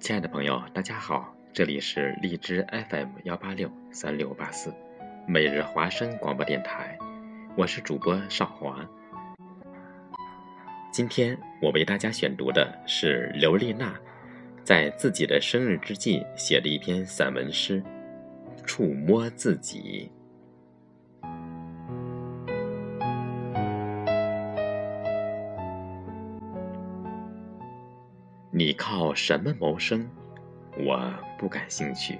亲爱的朋友，大家好，这里是荔枝 FM 幺八六三六八四，每日华声广播电台，我是主播少华。今天我为大家选读的是刘丽娜在自己的生日之际写的一篇散文诗《触摸自己》。你靠什么谋生？我不感兴趣。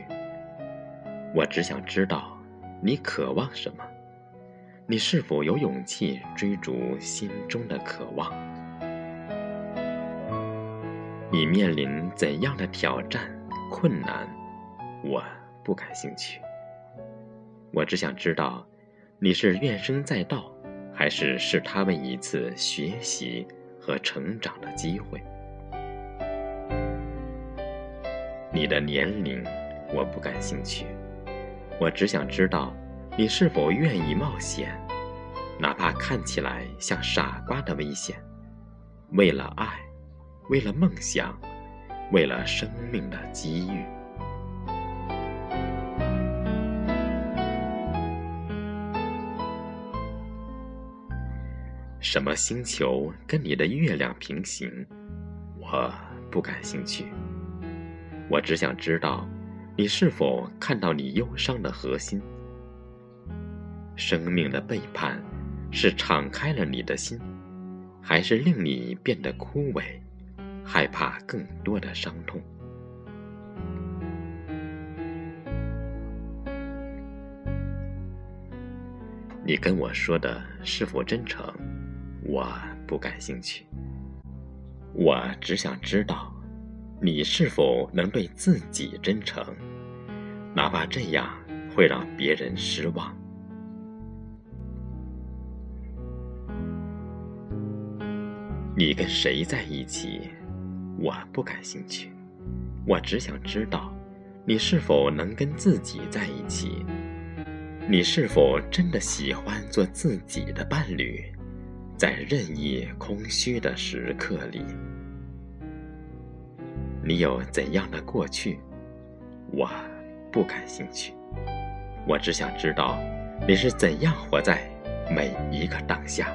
我只想知道，你渴望什么？你是否有勇气追逐心中的渴望？你面临怎样的挑战、困难？我不感兴趣。我只想知道，你是怨声载道，还是视他们一次学习和成长的机会？你的年龄，我不感兴趣。我只想知道，你是否愿意冒险，哪怕看起来像傻瓜的危险，为了爱，为了梦想，为了生命的机遇。什么星球跟你的月亮平行？我不感兴趣。我只想知道，你是否看到你忧伤的核心？生命的背叛，是敞开了你的心，还是令你变得枯萎，害怕更多的伤痛？你跟我说的是否真诚？我不感兴趣。我只想知道。你是否能对自己真诚，哪怕这样会让别人失望？你跟谁在一起？我不感兴趣。我只想知道，你是否能跟自己在一起？你是否真的喜欢做自己的伴侣，在任意空虚的时刻里？你有怎样的过去？我不感兴趣。我只想知道你是怎样活在每一个当下。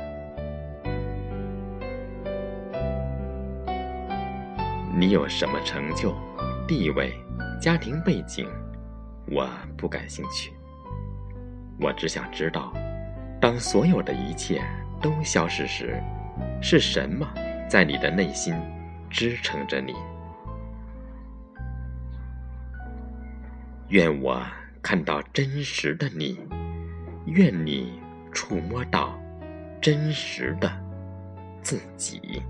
你有什么成就、地位、家庭背景？我不感兴趣。我只想知道，当所有的一切都消失时，是什么在你的内心支撑着你？愿我看到真实的你，愿你触摸到真实的自己。